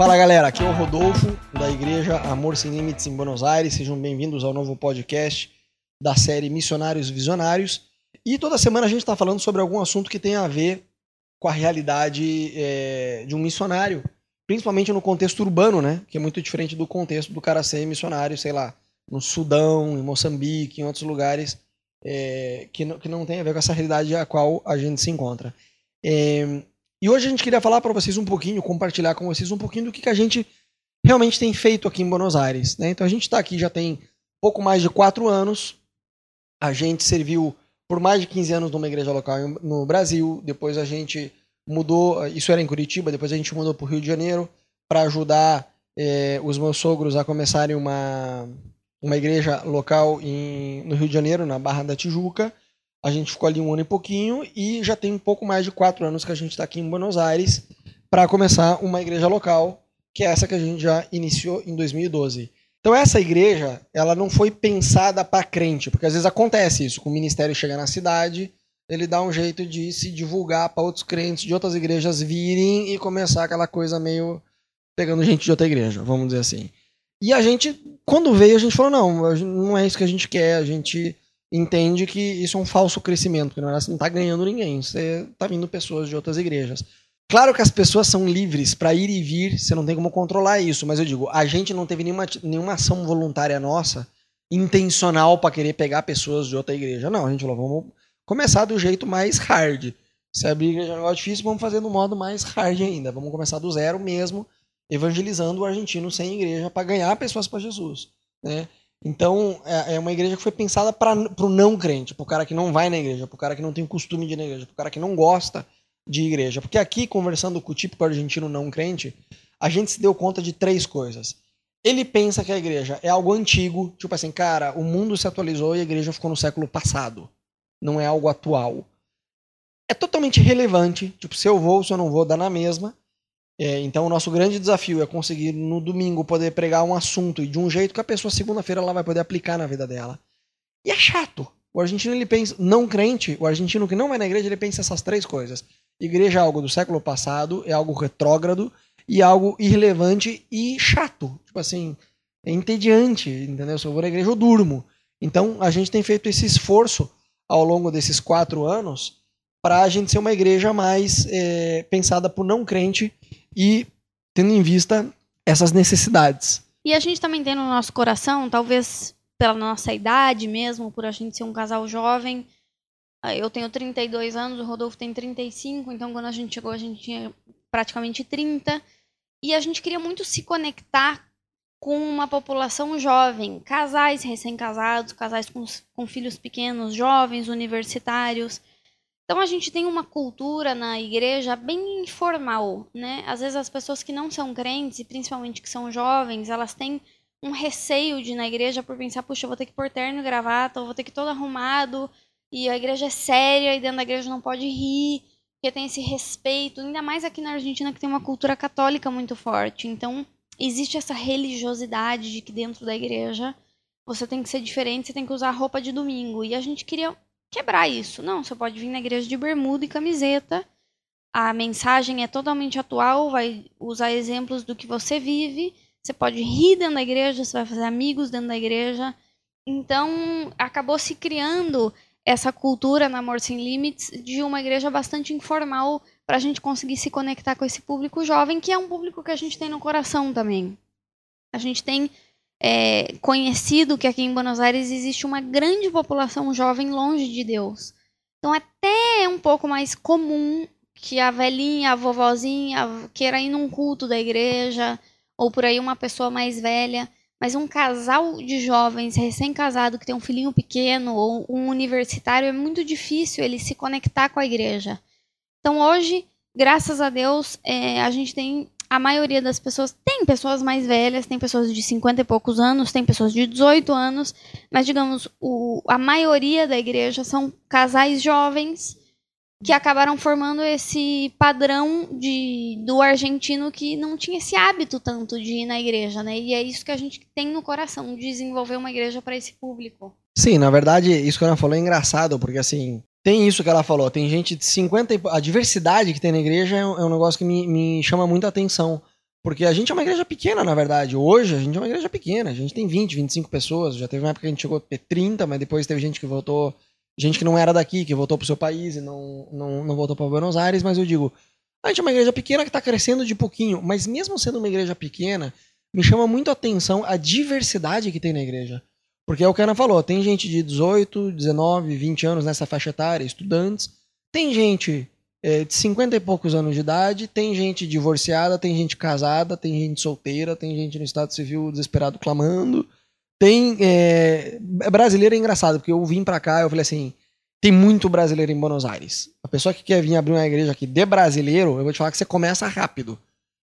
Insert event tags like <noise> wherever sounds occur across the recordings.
Fala galera, aqui é o Rodolfo da Igreja Amor Sem Limites em Buenos Aires. Sejam bem-vindos ao novo podcast da série Missionários Visionários. E toda semana a gente está falando sobre algum assunto que tem a ver com a realidade é, de um missionário, principalmente no contexto urbano, né? Que é muito diferente do contexto do cara ser missionário, sei lá, no Sudão, em Moçambique, em outros lugares é, que, não, que não tem a ver com essa realidade a qual a gente se encontra. É, e hoje a gente queria falar para vocês um pouquinho, compartilhar com vocês um pouquinho do que, que a gente realmente tem feito aqui em Buenos Aires. Né? Então a gente está aqui já tem pouco mais de quatro anos. A gente serviu por mais de 15 anos numa igreja local no Brasil. Depois a gente mudou, isso era em Curitiba, depois a gente mudou para o Rio de Janeiro para ajudar eh, os meus sogros a começarem uma, uma igreja local em, no Rio de Janeiro, na Barra da Tijuca. A gente ficou ali um ano e pouquinho e já tem um pouco mais de quatro anos que a gente está aqui em Buenos Aires para começar uma igreja local, que é essa que a gente já iniciou em 2012. Então essa igreja, ela não foi pensada para crente, porque às vezes acontece isso, com o ministério chega na cidade, ele dá um jeito de se divulgar para outros crentes de outras igrejas virem e começar aquela coisa meio pegando gente de outra igreja, vamos dizer assim. E a gente, quando veio, a gente falou, não, não é isso que a gente quer, a gente entende que isso é um falso crescimento, porque não está ganhando ninguém, você está vindo pessoas de outras igrejas. Claro que as pessoas são livres para ir e vir, você não tem como controlar isso, mas eu digo, a gente não teve nenhuma, nenhuma ação voluntária nossa, intencional para querer pegar pessoas de outra igreja. Não, a gente falou, vamos começar do jeito mais hard. Se a igreja é um negócio difícil, vamos fazer no modo mais hard ainda. Vamos começar do zero mesmo, evangelizando o argentino sem igreja para ganhar pessoas para Jesus. Né? Então, é, é uma igreja que foi pensada para o não crente, para o cara que não vai na igreja, para o cara que não tem costume de ir na igreja, para o cara que não gosta de igreja. Porque aqui, conversando com o típico argentino não crente, a gente se deu conta de três coisas. Ele pensa que a igreja é algo antigo, tipo assim, cara, o mundo se atualizou e a igreja ficou no século passado. Não é algo atual. É totalmente relevante, tipo, se eu vou, se eu não vou, dá na mesma. É, então, o nosso grande desafio é conseguir no domingo poder pregar um assunto e de um jeito que a pessoa segunda-feira ela vai poder aplicar na vida dela. E é chato. O argentino ele pensa, não crente, o argentino que não vai na igreja, ele pensa essas três coisas. Igreja é algo do século passado, é algo retrógrado e algo irrelevante e chato. Tipo assim, é entediante, entendeu? Se eu vou na igreja, eu durmo. Então, a gente tem feito esse esforço ao longo desses quatro anos para a gente ser uma igreja mais é, pensada por não crente e tendo em vista essas necessidades. E a gente também tem no nosso coração, talvez pela nossa idade mesmo, por a gente ser um casal jovem. Ah, eu tenho 32 anos, o Rodolfo tem 35, então quando a gente chegou a gente tinha praticamente 30. E a gente queria muito se conectar com uma população jovem, casais recém-casados, casais com, com filhos pequenos, jovens, universitários. Então a gente tem uma cultura na igreja bem informal, né? Às vezes as pessoas que não são crentes, e principalmente que são jovens, elas têm um receio de ir na igreja por pensar, puxa, eu vou ter que pôr terno e gravata, eu vou ter que ir todo arrumado, e a igreja é séria, e dentro da igreja não pode rir, porque tem esse respeito, ainda mais aqui na Argentina que tem uma cultura católica muito forte. Então, existe essa religiosidade de que dentro da igreja você tem que ser diferente, você tem que usar roupa de domingo. E a gente queria quebrar isso. Não, você pode vir na igreja de bermuda e camiseta. A mensagem é totalmente atual, vai usar exemplos do que você vive. Você pode rir dentro da igreja, você vai fazer amigos dentro da igreja. Então, acabou se criando essa cultura na Amor Sem Limites de uma igreja bastante informal para a gente conseguir se conectar com esse público jovem, que é um público que a gente tem no coração também. A gente tem é, conhecido que aqui em Buenos Aires existe uma grande população jovem longe de Deus. Então, até é um pouco mais comum que a velhinha, a vovozinha queira ir num culto da igreja, ou por aí uma pessoa mais velha. Mas um casal de jovens recém-casado que tem um filhinho pequeno ou um universitário é muito difícil ele se conectar com a igreja. Então hoje, graças a Deus, é, a gente tem a maioria das pessoas tem pessoas mais velhas, tem pessoas de 50 e poucos anos, tem pessoas de 18 anos, mas digamos, o, a maioria da igreja são casais jovens que acabaram formando esse padrão de, do argentino que não tinha esse hábito tanto de ir na igreja, né? E é isso que a gente tem no coração, desenvolver uma igreja para esse público. Sim, na verdade, isso que ela falou é engraçado, porque assim, tem isso que ela falou, tem gente de 50 e... A diversidade que tem na igreja é um, é um negócio que me, me chama muita atenção. Porque a gente é uma igreja pequena, na verdade. Hoje a gente é uma igreja pequena. A gente tem 20, 25 pessoas. Já teve uma época que a gente chegou a ter 30, mas depois teve gente que voltou. Gente que não era daqui, que voltou pro seu país e não, não, não voltou para Buenos Aires. Mas eu digo, a gente é uma igreja pequena que está crescendo de pouquinho. Mas mesmo sendo uma igreja pequena, me chama muito a atenção a diversidade que tem na igreja. Porque é o que a Ana falou: tem gente de 18, 19, 20 anos nessa faixa etária, estudantes. Tem gente é, de 50 e poucos anos de idade, tem gente divorciada, tem gente casada, tem gente solteira, tem gente no estado civil desesperado clamando. Tem. É, brasileiro é engraçado, porque eu vim pra cá eu falei assim: tem muito brasileiro em Buenos Aires. A pessoa que quer vir abrir uma igreja aqui de brasileiro, eu vou te falar que você começa rápido.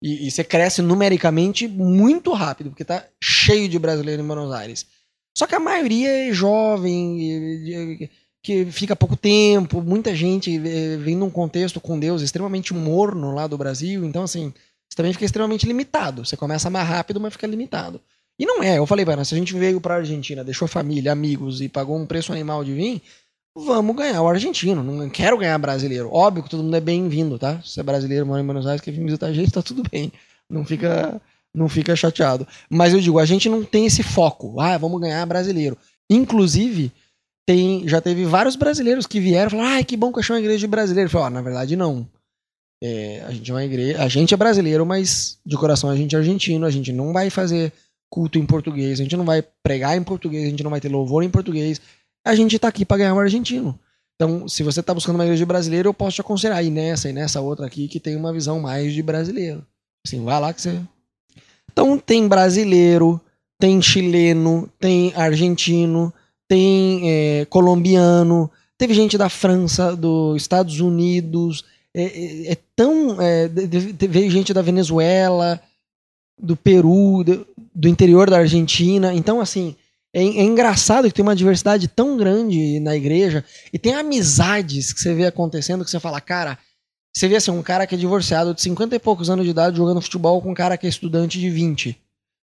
E, e você cresce numericamente muito rápido, porque tá cheio de brasileiro em Buenos Aires. Só que a maioria é jovem, que fica pouco tempo, muita gente eh, vem num contexto com Deus extremamente morno lá do Brasil, então assim, você também fica extremamente limitado. Você começa mais rápido, mas fica limitado. E não é, eu falei, mano, se a gente veio pra Argentina, deixou família, amigos e pagou um preço animal de vir, vamos ganhar o argentino. Não quero ganhar brasileiro. Óbvio que todo mundo é bem-vindo, tá? Se é brasileiro, mora em Buenos Aires, quer vir visitar a gente, tá tudo bem. Não fica, não fica chateado. Mas eu digo, a gente não tem esse foco. Ah, vamos ganhar brasileiro. Inclusive, tem, já teve vários brasileiros que vieram e falaram, ah, que bom que achou uma igreja de brasileiro. Eu falei, oh, na verdade, não. É, a gente é uma igreja, a gente é brasileiro, mas de coração a gente é argentino, a gente não vai fazer culto em português, a gente não vai pregar em português, a gente não vai ter louvor em português. A gente tá aqui para ganhar um argentino. Então, se você tá buscando uma igreja de brasileiro, eu posso te aconselhar aí nessa e nessa outra aqui que tem uma visão mais de brasileiro. Assim, vai lá que você. Então, tem brasileiro, tem chileno, tem argentino, tem é, colombiano, teve gente da França, dos Estados Unidos, é, é, é tão. É, veio gente da Venezuela, do Peru, do, do, interior da Argentina. Então, assim, é, é, engraçado que tem uma diversidade tão grande na igreja e tem amizades que você vê acontecendo que você fala, cara. Você vê assim, um cara que é divorciado de 50 e poucos anos de idade jogando futebol com um cara que é estudante de 20.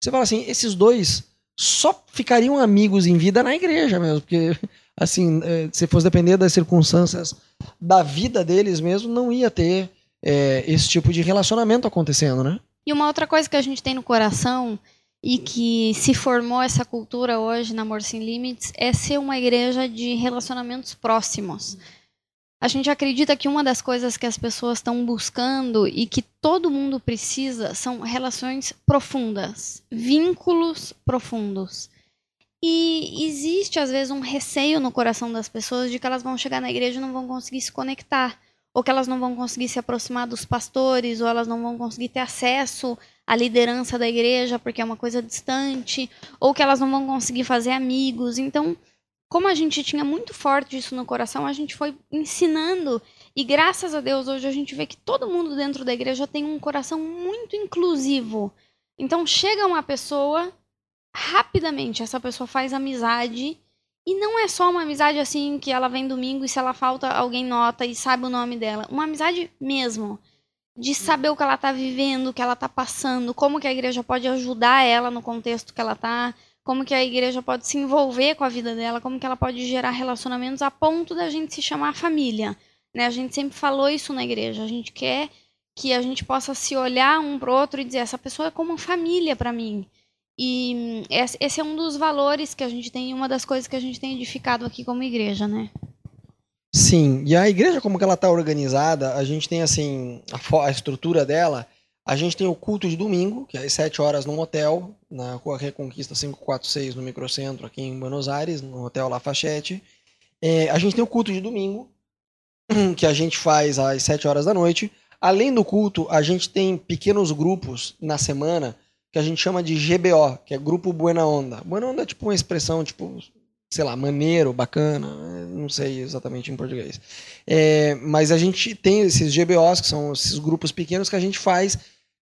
Você fala assim, esses dois só ficariam amigos em vida na igreja mesmo, porque <laughs> assim, é, se fosse depender das circunstâncias da vida deles mesmo, não ia ter é, esse tipo de relacionamento acontecendo, né? E uma outra coisa que a gente tem no coração e que se formou essa cultura hoje na Amor Sem Limites é ser uma igreja de relacionamentos próximos. A gente acredita que uma das coisas que as pessoas estão buscando e que todo mundo precisa são relações profundas, vínculos profundos. E existe, às vezes, um receio no coração das pessoas de que elas vão chegar na igreja e não vão conseguir se conectar, ou que elas não vão conseguir se aproximar dos pastores, ou elas não vão conseguir ter acesso à liderança da igreja porque é uma coisa distante, ou que elas não vão conseguir fazer amigos. Então, como a gente tinha muito forte isso no coração, a gente foi ensinando. E graças a Deus, hoje a gente vê que todo mundo dentro da igreja tem um coração muito inclusivo. Então chega uma pessoa, rapidamente essa pessoa faz amizade. E não é só uma amizade assim que ela vem domingo e se ela falta, alguém nota e sabe o nome dela. Uma amizade mesmo. De saber o que ela está vivendo, o que ela está passando, como que a igreja pode ajudar ela no contexto que ela está como que a igreja pode se envolver com a vida dela, como que ela pode gerar relacionamentos a ponto da gente se chamar família. Né? A gente sempre falou isso na igreja. A gente quer que a gente possa se olhar um pro outro e dizer essa pessoa é como família para mim. E hum, esse é um dos valores que a gente tem, uma das coisas que a gente tem edificado aqui como igreja, né? Sim, e a igreja como que ela está organizada, a gente tem assim a, a estrutura dela a gente tem o culto de domingo, que é às 7 horas num hotel, na Rua Reconquista 546, no microcentro, aqui em Buenos Aires, no Hotel Lafayette. É, a gente tem o culto de domingo, <clears throat> que a gente faz às 7 horas da noite. Além do culto, a gente tem pequenos grupos na semana que a gente chama de GBO, que é Grupo Buena Onda. Buena Onda é tipo uma expressão, tipo, sei lá, maneiro, bacana, não sei exatamente em português. É, mas a gente tem esses GBOs, que são esses grupos pequenos que a gente faz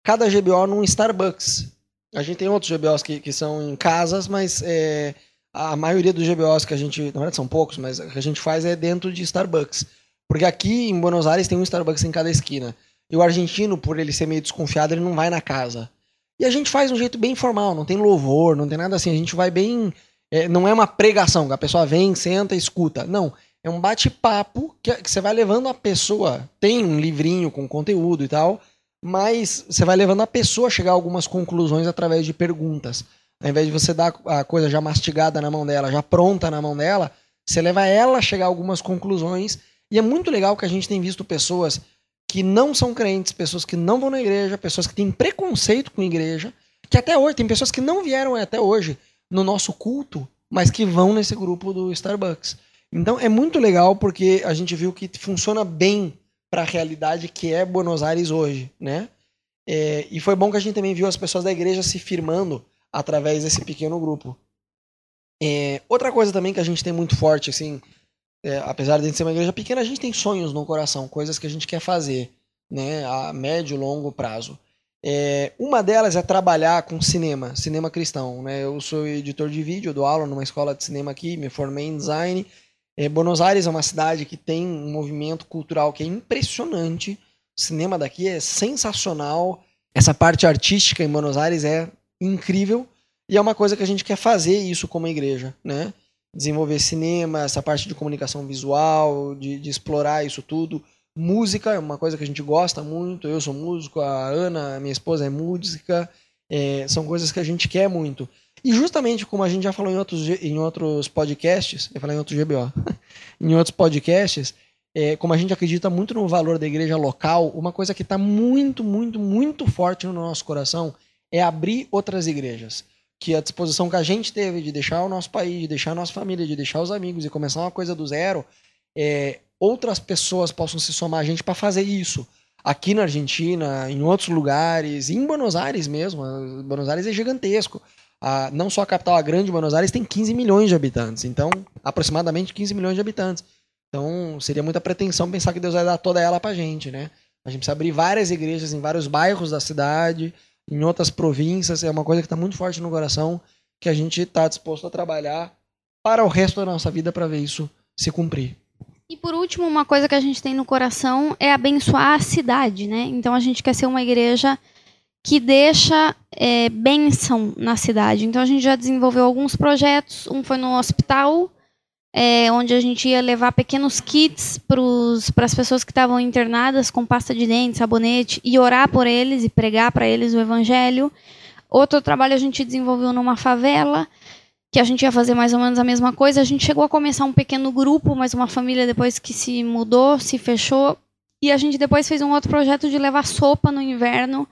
cada GBO num Starbucks. A gente tem outros GBOs que, que são em casas, mas é, a maioria dos GBOs que a gente, na verdade são poucos, mas que a gente faz é dentro de Starbucks. Porque aqui em Buenos Aires tem um Starbucks em cada esquina. E o argentino, por ele ser meio desconfiado, ele não vai na casa. E a gente faz de um jeito bem informal, não tem louvor, não tem nada assim. A gente vai bem. É, não é uma pregação, a pessoa vem, senta, escuta. Não. É um bate-papo que, que você vai levando a pessoa. Tem um livrinho com conteúdo e tal mas você vai levando a pessoa a chegar a algumas conclusões através de perguntas. Ao invés de você dar a coisa já mastigada na mão dela, já pronta na mão dela, você leva ela a chegar a algumas conclusões. E é muito legal que a gente tem visto pessoas que não são crentes, pessoas que não vão na igreja, pessoas que têm preconceito com a igreja, que até hoje, tem pessoas que não vieram até hoje no nosso culto, mas que vão nesse grupo do Starbucks. Então é muito legal porque a gente viu que funciona bem para a realidade que é Buenos Aires hoje, né? É, e foi bom que a gente também viu as pessoas da igreja se firmando através desse pequeno grupo. É, outra coisa também que a gente tem muito forte, assim, é, apesar de ser uma igreja pequena, a gente tem sonhos no coração, coisas que a gente quer fazer, né, a médio e longo prazo. É, uma delas é trabalhar com cinema, cinema cristão. Né? Eu sou editor de vídeo, dou aula numa escola de cinema aqui, me formei em design. É, Buenos Aires é uma cidade que tem um movimento cultural que é impressionante. O cinema daqui é sensacional. Essa parte artística em Buenos Aires é incrível. E é uma coisa que a gente quer fazer isso como igreja, né? Desenvolver cinema, essa parte de comunicação visual, de, de explorar isso tudo Música é uma coisa que a gente gosta muito. Eu sou músico, a Ana, minha esposa, é música. É, são coisas que a gente quer muito. E justamente como a gente já falou em outros, em outros podcasts, eu falei em outros <laughs> GBO, em outros podcasts, é, como a gente acredita muito no valor da igreja local, uma coisa que está muito, muito, muito forte no nosso coração é abrir outras igrejas. Que a disposição que a gente teve de deixar o nosso país, de deixar a nossa família, de deixar os amigos e começar uma coisa do zero, é, outras pessoas possam se somar a gente para fazer isso. Aqui na Argentina, em outros lugares, em Buenos Aires mesmo. Buenos Aires é gigantesco. A, não só a capital, a grande Buenos Aires, tem 15 milhões de habitantes. Então, aproximadamente 15 milhões de habitantes. Então, seria muita pretensão pensar que Deus vai dar toda ela pra gente, né? A gente precisa abrir várias igrejas em vários bairros da cidade, em outras províncias. É uma coisa que está muito forte no coração, que a gente está disposto a trabalhar para o resto da nossa vida para ver isso se cumprir. E por último, uma coisa que a gente tem no coração é abençoar a cidade, né? Então a gente quer ser uma igreja que deixa é, bênção na cidade. Então a gente já desenvolveu alguns projetos. Um foi no hospital, é, onde a gente ia levar pequenos kits para as pessoas que estavam internadas com pasta de dente, sabonete, e orar por eles e pregar para eles o evangelho. Outro trabalho a gente desenvolveu numa favela que a gente ia fazer mais ou menos a mesma coisa. A gente chegou a começar um pequeno grupo, mas uma família depois que se mudou, se fechou. E a gente depois fez um outro projeto de levar sopa no inverno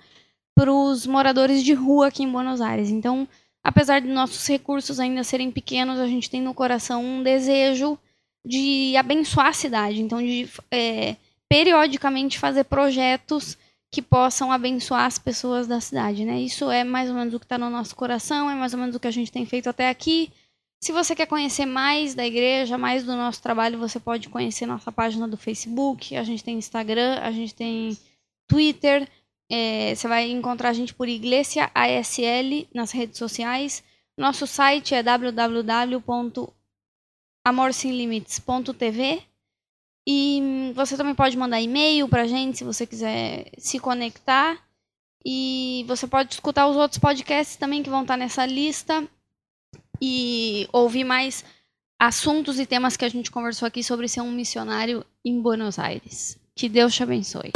para os moradores de rua aqui em Buenos Aires. Então, apesar de nossos recursos ainda serem pequenos, a gente tem no coração um desejo de abençoar a cidade. Então, de é, periodicamente fazer projetos que possam abençoar as pessoas da cidade, né? Isso é mais ou menos o que está no nosso coração, é mais ou menos o que a gente tem feito até aqui. Se você quer conhecer mais da igreja, mais do nosso trabalho, você pode conhecer nossa página do Facebook, a gente tem Instagram, a gente tem Twitter. É, você vai encontrar a gente por Iglesia ASL nas redes sociais. Nosso site é www.amorsemlimites.tv e você também pode mandar e-mail pra gente se você quiser se conectar. E você pode escutar os outros podcasts também que vão estar nessa lista e ouvir mais assuntos e temas que a gente conversou aqui sobre ser um missionário em Buenos Aires. Que Deus te abençoe.